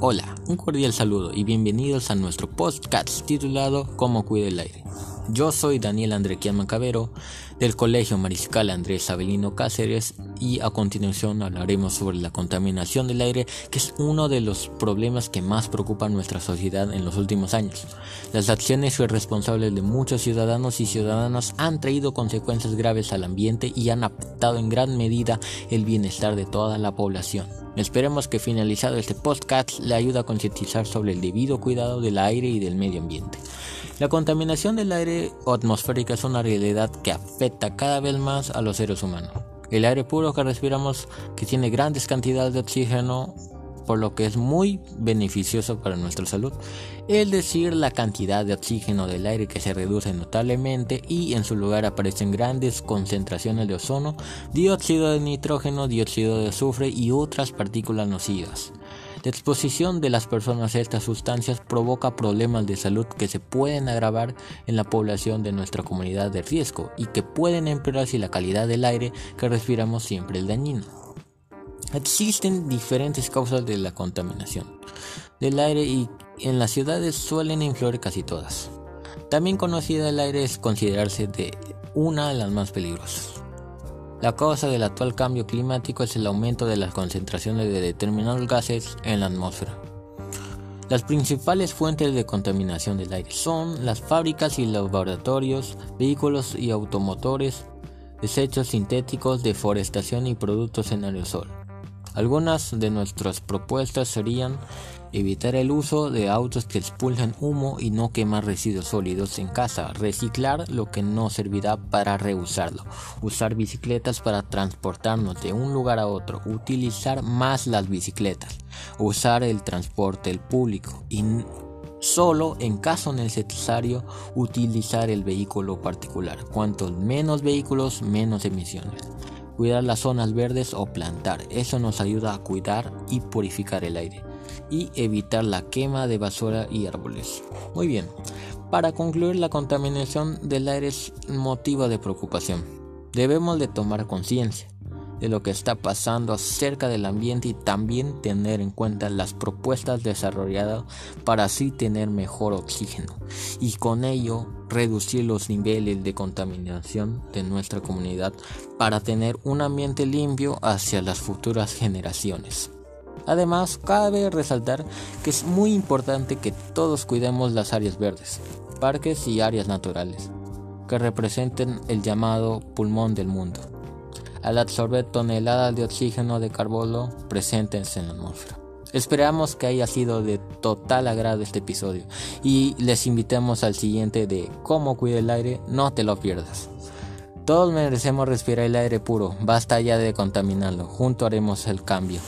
Hola, un cordial saludo y bienvenidos a nuestro podcast titulado Cómo cuida el aire. Yo soy Daniel Andrequian Macabero del Colegio Mariscal Andrés Avelino Cáceres y a continuación hablaremos sobre la contaminación del aire que es uno de los problemas que más preocupan nuestra sociedad en los últimos años. Las acciones irresponsables de muchos ciudadanos y ciudadanas han traído consecuencias graves al ambiente y han afectado en gran medida el bienestar de toda la población. Esperemos que finalizado este podcast le ayude a concientizar sobre el debido cuidado del aire y del medio ambiente. La contaminación del aire atmosférica es una realidad que afecta cada vez más a los seres humanos. El aire puro que respiramos, que tiene grandes cantidades de oxígeno, por lo que es muy beneficioso para nuestra salud. Es decir, la cantidad de oxígeno del aire que se reduce notablemente y en su lugar aparecen grandes concentraciones de ozono, dióxido de nitrógeno, dióxido de azufre y otras partículas nocivas. La exposición de las personas a estas sustancias provoca problemas de salud que se pueden agravar en la población de nuestra comunidad de riesgo y que pueden empeorar si la calidad del aire que respiramos siempre es dañino. Existen diferentes causas de la contaminación del aire y en las ciudades suelen influir casi todas. También conocida el aire es considerarse de una de las más peligrosas. La causa del actual cambio climático es el aumento de las concentraciones de determinados gases en la atmósfera. Las principales fuentes de contaminación del aire son las fábricas y laboratorios, vehículos y automotores, desechos sintéticos, deforestación y productos en aerosol. Algunas de nuestras propuestas serían evitar el uso de autos que expulsan humo y no quemar residuos sólidos en casa, reciclar lo que no servirá para reusarlo, usar bicicletas para transportarnos de un lugar a otro, utilizar más las bicicletas, usar el transporte público y solo en caso necesario utilizar el vehículo particular. Cuantos menos vehículos, menos emisiones cuidar las zonas verdes o plantar. Eso nos ayuda a cuidar y purificar el aire y evitar la quema de basura y árboles. Muy bien, para concluir la contaminación del aire es motivo de preocupación. Debemos de tomar conciencia de lo que está pasando acerca del ambiente y también tener en cuenta las propuestas desarrolladas para así tener mejor oxígeno y con ello reducir los niveles de contaminación de nuestra comunidad para tener un ambiente limpio hacia las futuras generaciones. Además, cabe resaltar que es muy importante que todos cuidemos las áreas verdes, parques y áreas naturales, que representen el llamado pulmón del mundo al absorber toneladas de oxígeno de carbono presentes en la atmósfera. Esperamos que haya sido de total agrado este episodio y les invitamos al siguiente de cómo cuida el aire, no te lo pierdas. Todos merecemos respirar el aire puro, basta ya de contaminarlo, junto haremos el cambio.